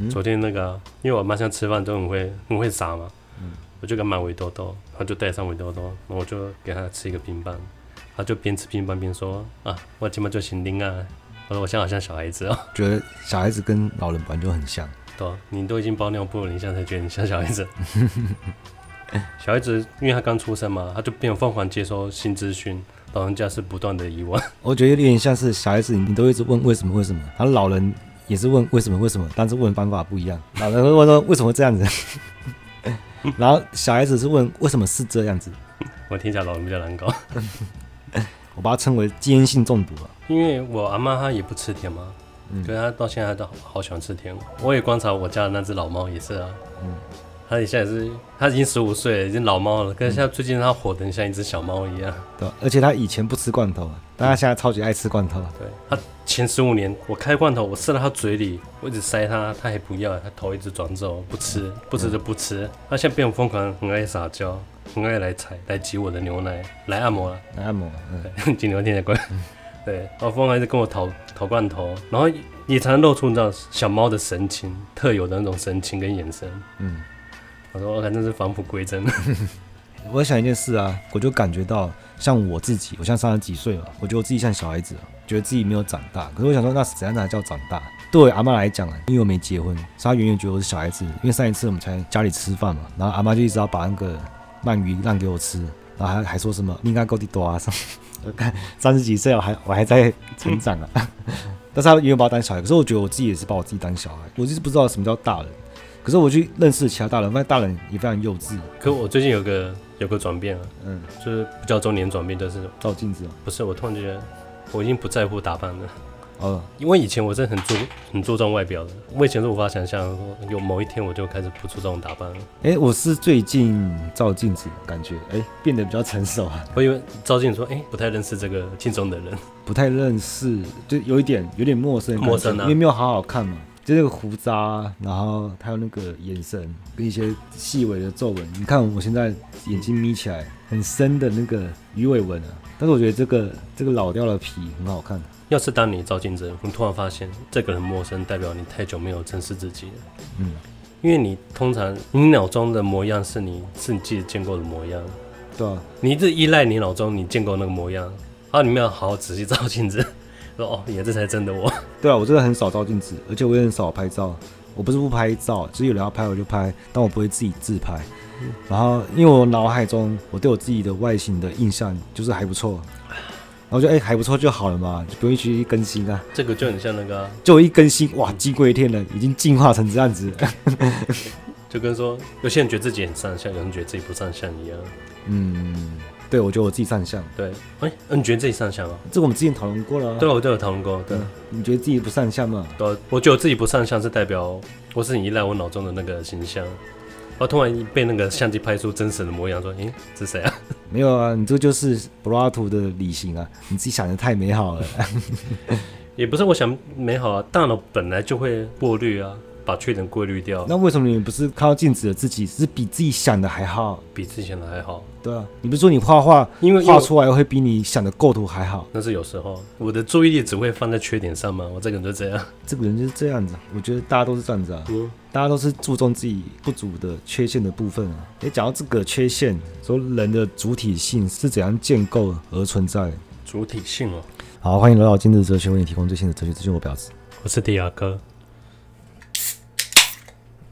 嗯、昨天那个、啊，因为我妈现在吃饭都很会很会撒嘛，嗯、我就给她买围兜兜，她就带上围兜兜，然后我就给她吃一个冰棒，她就边吃冰棒边说啊，我今晚就行丁啊，我说我现在好像小孩子哦，觉得小孩子跟老人本来就很像，对、啊，你都已经包尿布了，你现在才觉得你像小孩子。小孩子，因为他刚出生嘛，他就变疯狂接收新资讯，老人家是不断的遗忘。我觉得有点像是小孩子，你都一直问为什么为什么，他老人也是问为什么为什么，但是问方法不一样。老人会问说为什么这样子，然后小孩子是问为什么是这样子。我听起来老人比较难搞，我把它称为基因性中毒了。因为我阿妈她也不吃甜嘛，嗯，可是她到现在都好，好喜欢吃甜。我也观察我家的那只老猫也是啊，嗯。它现在也是，它已经十五岁了，已经老猫了。可是现在最近它活得像一只小猫一样。对，而且它以前不吃罐头，但它现在超级爱吃罐头。对，他前十五年，我开罐头，我塞到他嘴里，我一直塞他，他还不要，他头一直转走，不吃，不吃就不吃。他现在变疯狂，很爱撒娇，很爱来踩，来挤我的牛奶，来按摩了，来按摩。嗯，挤牛奶罐。对，然后疯狂一直跟我讨讨罐头，然后也才能露出你知道小猫的神情，特有的那种神情跟眼神。嗯。我说我反正是返璞归真。我在想一件事啊，我就感觉到像我自己，我像三十几岁了，我觉得我自己像小孩子，觉得自己没有长大。可是我想说，那怎样才叫长大？对我阿妈来讲啊，因为我没结婚，所以她远远觉得我是小孩子。因为上一次我们才家里吃饭嘛，然后阿妈就一直要把那个鳗鱼让给我吃，然后还还说什么应该够地多啊。我看三十几岁了，还我还在成长啊。但是她永远把我当小孩，可是我觉得我自己也是把我自己当小孩，我就是不知道什么叫大人。可是我去认识其他大人，发现大人也非常幼稚。可我最近有个有个转变啊，嗯，就是比较中年转变，就是照镜子。不是，我突然觉得我已经不在乎打扮了。哦，因为以前我是很注很注重外表的，我以前是无法想象有某一天我就开始不注重打扮了。哎、欸，我是最近照镜子，感觉哎、欸、变得比较成熟啊。我以为照镜子说，哎、欸，不太认识这个镜中的人，不太认识，就有一点有点陌生，陌生啊，因为没有好好看嘛。就那个胡渣，然后还有那个眼神跟一些细微的皱纹。你看我现在眼睛眯起来，很深的那个鱼尾纹啊。但是我觉得这个这个老掉的皮很好看。要是当你照镜子，你突然发现这个人陌生，代表你太久没有正视自己了。嗯，因为你通常你脑中的模样是你是你自己见过的模样。对啊，你一直依赖你脑中你见过那个模样，啊，你没有好好仔细照镜子。说 哦，也这才真的我。对啊，我真的很少照镜子，而且我也很少拍照。我不是不拍照，只是有人要拍我就拍，但我不会自己自拍。嗯、然后，因为我脑海中我对我自己的外形的印象就是还不错，然后就哎、欸、还不错就好了嘛，就不用去更新啊。这个就很像那个、啊，就我一更新哇，惊为天人，已经进化成这样子。就跟说有些人觉得自己很上相，有人觉得自己不上相一样。嗯。对，我觉得我自己上相。对，哎，你觉得自己上相啊？这个我们之前讨论过了。对，我都有讨论过。对，你觉得自己不上相吗？对，我觉得我自己不上相是代表我是你依赖我脑中的那个形象，我突然被那个相机拍出真实的模样，说，哎，这是谁啊？没有啊，你这就是柏拉图的理型啊，你自己想的太美好了。也不是我想美好啊，大脑本来就会过滤啊。把缺点过滤掉。那为什么你不是看到镜子的自己是比自己想的还好？比自己想的还好？对啊，你不是说你画画，因为画出来会比你想的构图还好？那是有时候，我的注意力只会放在缺点上吗？我这个人就这样，这个人就是这样子。我觉得大家都是这样子啊，嗯，大家都是注重自己不足的缺陷的部分啊。诶，讲到这个缺陷，说人的主体性是怎样建构而存在？主体性哦。好，欢迎来到今日哲学，为你提供最新的哲学资讯。我表示，我是迪亚哥。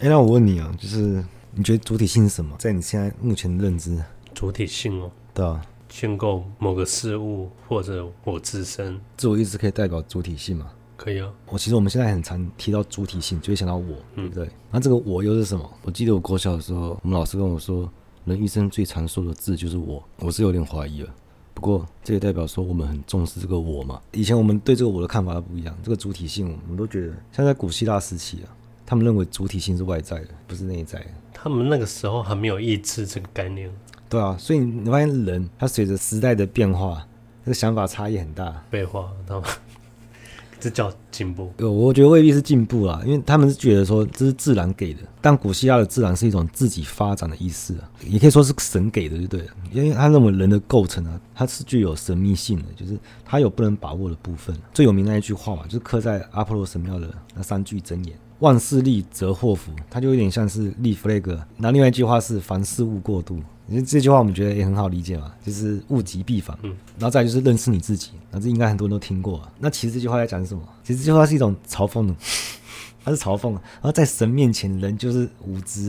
哎，那我问你啊，就是你觉得主体性是什么？在你现在目前的认知，主体性哦，对啊，建构某个事物或者我自身，自我意识可以代表主体性吗？可以啊。我其实我们现在很常提到主体性，就会想到我，嗯、对不对？那这个我又是什么？我记得我国小的时候，我们老师跟我说，人一生最常说的字就是我，我是有点怀疑了。不过这也代表说我们很重视这个我嘛。以前我们对这个我的看法都不一样，这个主体性我们都觉得，像在古希腊时期啊。他们认为主体性是外在的，不是内在的。他们那个时候还没有意志这个概念。对啊，所以你发现人他随着时代的变化，这个想法差异很大。废话，知道吗这叫进步？呃，我觉得未必是进步啦，因为他们是觉得说这是自然给的，但古希腊的自然是一种自己发展的意思啊，也可以说是神给的，就对了。因为他认为人的构成啊，它是具有神秘性的，就是它有不能把握的部分。最有名的那一句话嘛，就是刻在阿波罗神庙的那三句箴言：万事利则祸福。它就有点像是立 flag。那另外一句话是凡事勿过度。因为这句话我们觉得也很好理解嘛，就是物极必反。嗯，然后再就是认识你自己，那这应该很多人都听过。那其实这句话在讲什么？其实这句话是一种嘲讽的，它是嘲讽。然后在神面前，人就是无知。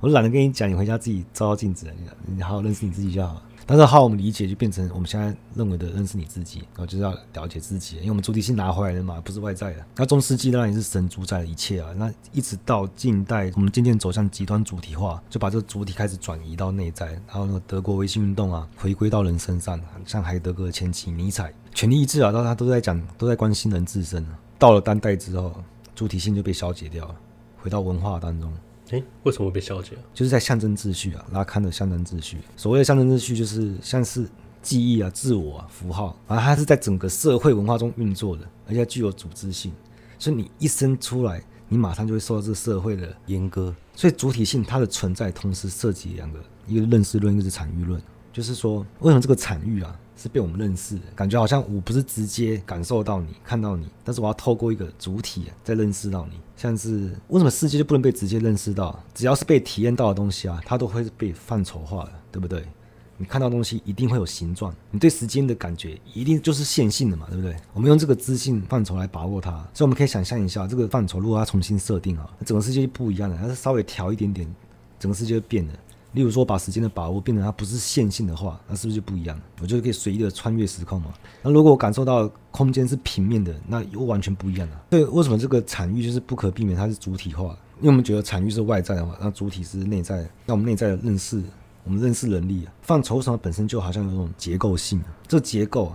我懒得跟你讲，你回家自己照照镜子，你好好认识你自己就好。但是好，我们理解就变成我们现在认为的认识你自己，然后就是要了解自己，因为我们主体性拿回来的嘛，不是外在的。那中世纪当然也是神主宰的一切啊。那一直到近代，我们渐渐走向极端主体化，就把这个主体开始转移到内在。然后那个德国维新运动啊，回归到人身上，像海德格的前期尼采，权力意志啊，到他都在讲，都在关心人自身。到了当代之后，主体性就被消解掉了，回到文化当中。诶，为什么会被消解？就是在象征秩序啊，拉康的象征秩序。所谓的象征秩序，就是像是记忆啊、自我啊、符号，反正它是在整个社会文化中运作的，而且具有组织性。所以你一生出来，你马上就会受到这个社会的阉割。所以主体性它的存在，同时涉及两个，一个认识论，一个是产域论。就是说，为什么这个产域啊？是被我们认识的，感觉好像我不是直接感受到你、看到你，但是我要透过一个主体在认识到你。像是为什么世界就不能被直接认识到？只要是被体验到的东西啊，它都会被范畴化的，对不对？你看到东西一定会有形状，你对时间的感觉一定就是线性的嘛，对不对？我们用这个资讯范畴来把握它，所以我们可以想象一下，这个范畴如果它重新设定啊，整个世界就不一样了。它是稍微调一点点，整个世界就变了。例如说，把时间的把握变成它不是线性的话，那是不是就不一样？我就可以随意的穿越时空嘛。那如果我感受到空间是平面的，那又完全不一样了。所以为什么这个场域就是不可避免它是主体化？因为我们觉得场域是外在的话，那主体是内在。那我们内在的认识，我们认识能力啊范畴上本身就好像有种结构性。这结构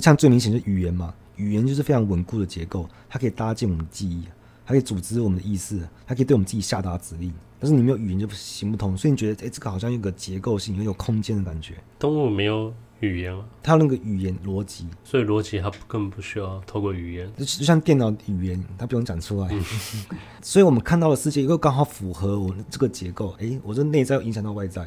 像最明显就语言嘛，语言就是非常稳固的结构，它可以搭建我们记忆，它可以组织我们的意识，它可以对我们自己下达指令。但是你没有语言就行不通，所以你觉得，哎，这个好像有个结构性，有有空间的感觉。动物没有语言吗？它有那个语言逻辑，所以逻辑它根本不需要透过语言，就就像电脑语言，它不用讲出来。嗯、所以我们看到的世界又刚好符合我们这个结构。哎，我这内在又影响到外在，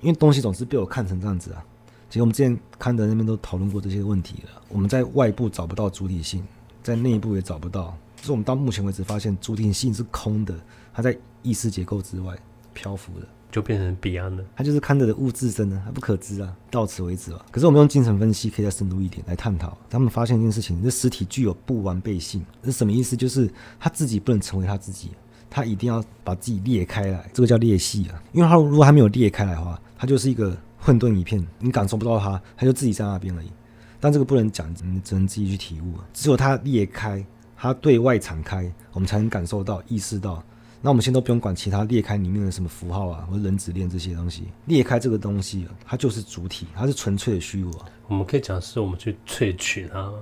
因为东西总是被我看成这样子啊。其实我们之前看的那边都讨论过这些问题了。我们在外部找不到主体性，在内部也找不到。就是我们到目前为止发现主体性是空的，它在。意识结构之外漂浮的，就变成彼岸了。它就是看着的物自身呢，它不可知啊。到此为止吧。可是我们用精神分析可以再深入一点来探讨。他们发现一件事情：这实体具有不完备性。这是什么意思？就是他自己不能成为他自己，他一定要把自己裂开来。这个叫裂隙啊。因为他如果还没有裂开来的话，他就是一个混沌一片，你感受不到他，他就自己在那边而已。但这个不能讲，你只能自己去体悟啊。只有他裂开，他对外敞开，我们才能感受到、意识到。那我们先都不用管其他裂开里面的什么符号啊，或者人子链这些东西，裂开这个东西，它就是主体，它是纯粹的虚无啊。我们可以讲是我们去萃取它，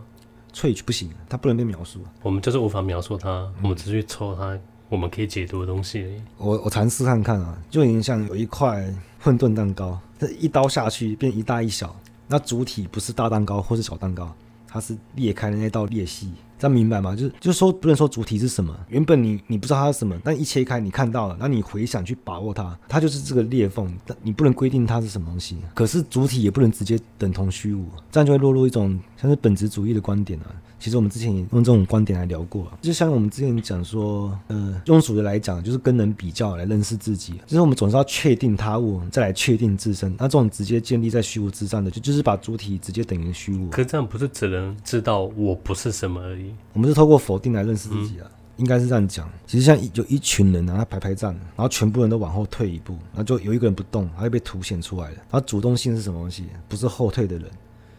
萃取不行，它不能被描述。我们就是无法描述它，嗯、我们只是去抽它，我们可以解读的东西而已。我我尝试看看啊，就有点像有一块混沌蛋糕，这一刀下去变一大一小，那主体不是大蛋糕或是小蛋糕，它是裂开的那道裂隙。那明白吗？就是就是说，不能说主体是什么。原本你你不知道它是什么，但一切开，你看到了，那你回想去把握它，它就是这个裂缝。但你不能规定它是什么东西。可是主体也不能直接等同虚无，这样就会落入一种像是本质主义的观点啊。其实我们之前也用这种观点来聊过，就像我们之前讲说，呃，庸俗的来讲，就是跟人比较来认识自己。就是我们总是要确定他物，再来确定自身。那这种直接建立在虚无之上的，就就是把主体直接等于虚无。可这样不是只能知道我不是什么而已？我们是透过否定来认识自己啊，嗯、应该是这样讲。其实像有一群人啊，他排排站，然后全部人都往后退一步，然后就有一个人不动，他就被凸显出来了。然后主动性是什么东西？不是后退的人。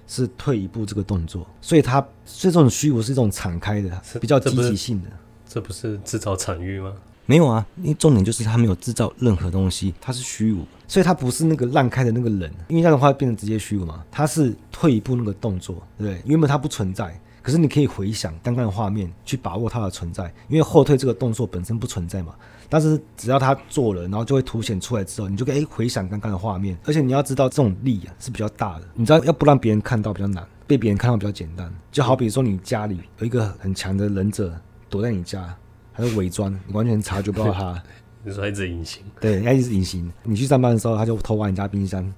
是退一步这个动作，所以它所以这种虚无是一种敞开的，是比较积极性的。这不是制造场域吗？没有啊，因为重点就是它没有制造任何东西，它是虚无，所以它不是那个烂开的那个人，因为这样的话变成直接虚无嘛。它是退一步那个动作，对不对？原本它不存在。可是你可以回想刚刚的画面，去把握它的存在，因为后退这个动作本身不存在嘛。但是只要他做了，然后就会凸显出来之后，你就可以诶回想刚刚的画面。而且你要知道这种力啊是比较大的，你知道要不让别人看到比较难，被别人看到比较简单。就好比说你家里有一个很强的忍者躲在你家，他是伪装，你完全察觉不到他。你说一直隐形？对，他一直隐形。你去上班的时候，他就偷挖你家冰箱。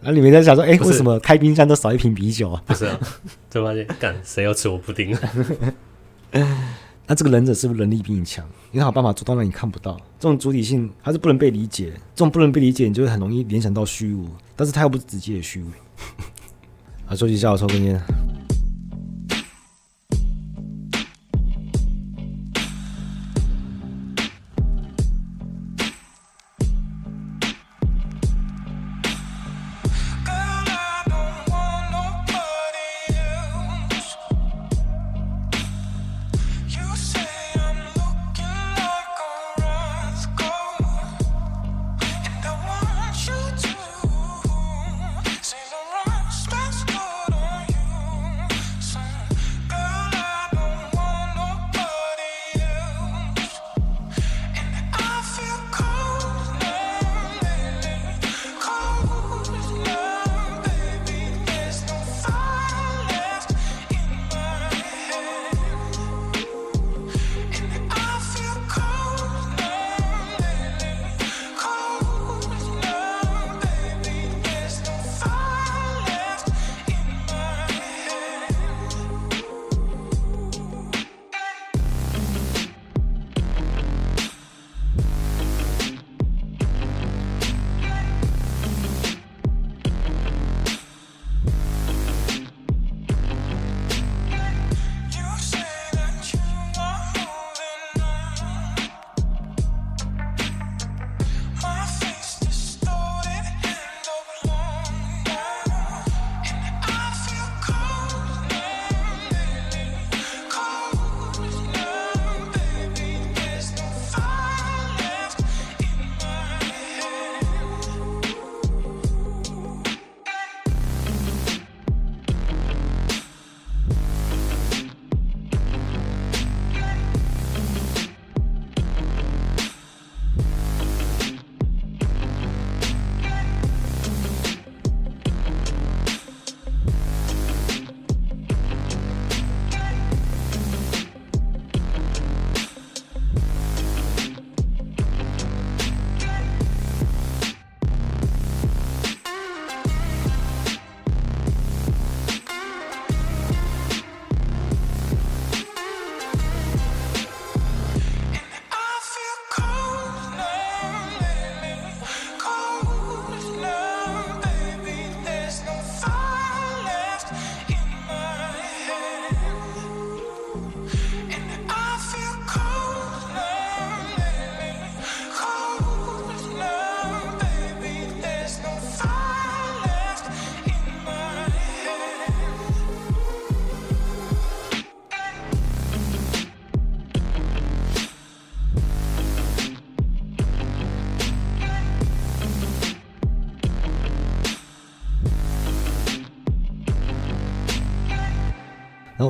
那你们在想说，哎、欸，为什么开冰箱都少一瓶啤酒啊？不是啊，就发现干谁要吃我布丁？那这个忍者是不是能力比你强？因为他有办法做到让你看不到。这种主体性，它是不能被理解。这种不能被理解，你就会很容易联想到虚无。但是它又不是直接的虚无。啊，休息一下，我抽根烟。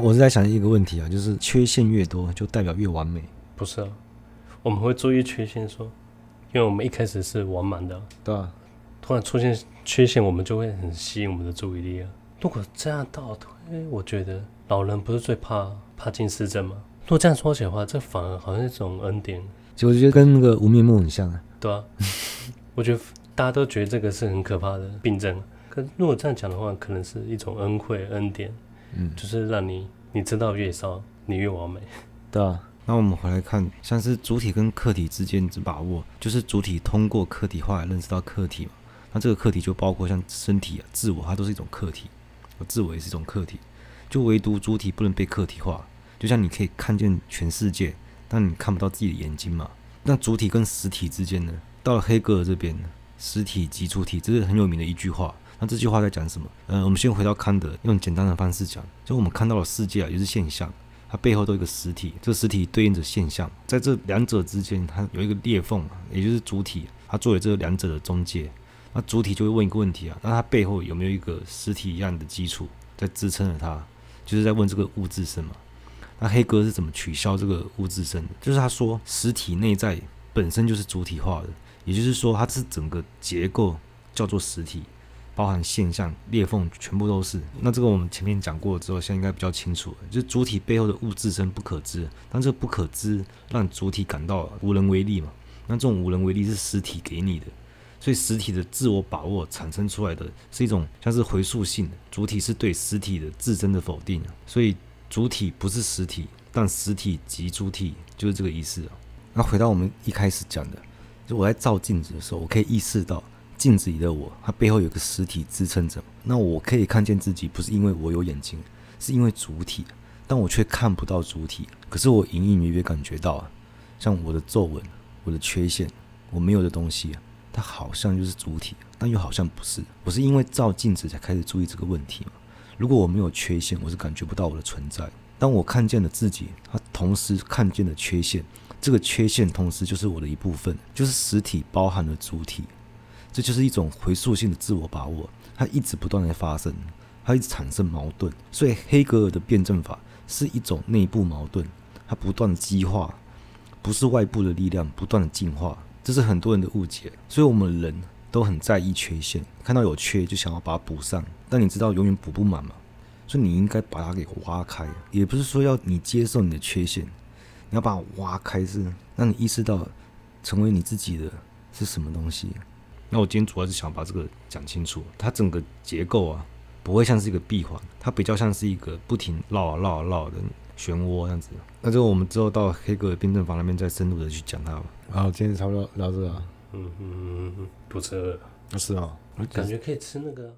我是在想一个问题啊，就是缺陷越多，就代表越完美？不是啊，我们会注意缺陷说，说因为我们一开始是完满的，对啊，突然出现缺陷，我们就会很吸引我们的注意力啊。如果这样倒推，我觉得老人不是最怕怕近视症吗？如果这样说起来的话，这反而好像是一种恩典。就我觉得跟那个无面目很像啊。对啊，我觉得大家都觉得这个是很可怕的病症，可如果这样讲的话，可能是一种恩惠恩典。嗯，就是让你你知道越少，你越完美。对啊，那我们回来看，像是主体跟客体之间的把握，就是主体通过客体化来认识到客体嘛。那这个客体就包括像身体啊、自我，它都是一种客体，自我也是一种客体。就唯独主体不能被客体化，就像你可以看见全世界，但你看不到自己的眼睛嘛。那主体跟实体之间呢？到了黑格尔这边，实体及主体，这是很有名的一句话。那这句话在讲什么？嗯、我们先回到康德，用简单的方式讲，就我们看到的世界啊，也是现象，它背后都有一个实体，这个实体对应着现象，在这两者之间，它有一个裂缝，也就是主体，它作为这两者的中介。那主体就会问一个问题啊，那它背后有没有一个实体一样的基础在支撑着它？就是在问这个物质身嘛。那黑格是怎么取消这个物质身的？就是他说，实体内在本身就是主体化的，也就是说，它是整个结构叫做实体。包含现象、裂缝，全部都是。那这个我们前面讲过之后，现在应该比较清楚，就是主体背后的物自身不可知，但这不可知让主体感到无能为力嘛。那这种无能为力是实体给你的，所以实体的自我把握产生出来的是一种像是回溯性的，主体是对实体的自身的否定，所以主体不是实体，但实体即主体，就是这个意思。那回到我们一开始讲的。就我在照镜子的时候，我可以意识到镜子里的我，它背后有个实体支撑着。那我可以看见自己，不是因为我有眼睛，是因为主体，但我却看不到主体。可是我隐隐约约感觉到啊，像我的皱纹、我的缺陷、我没有的东西，它好像就是主体，但又好像不是。我是因为照镜子才开始注意这个问题嘛。如果我没有缺陷，我是感觉不到我的存在。当我看见了自己，它同时看见了缺陷。这个缺陷同时就是我的一部分，就是实体包含了主体，这就是一种回溯性的自我把握，它一直不断的发生，它一直产生矛盾。所以黑格尔的辩证法是一种内部矛盾，它不断的激化，不是外部的力量不断的进化，这是很多人的误解。所以我们人都很在意缺陷，看到有缺就想要把它补上，但你知道永远补不满嘛，所以你应该把它给挖开，也不是说要你接受你的缺陷。你要把它挖开，是让你意识到成为你自己的是什么东西。那我今天主要是想把这个讲清楚。它整个结构啊，不会像是一个闭环，它比较像是一个不停绕啊绕啊绕的漩涡这样子。那这个我们之后到黑格尔辩证法那边再深入的去讲它吧。好，今天差不多聊这个。嗯嗯嗯嗯，不吃了。是啊，感觉可以吃那个。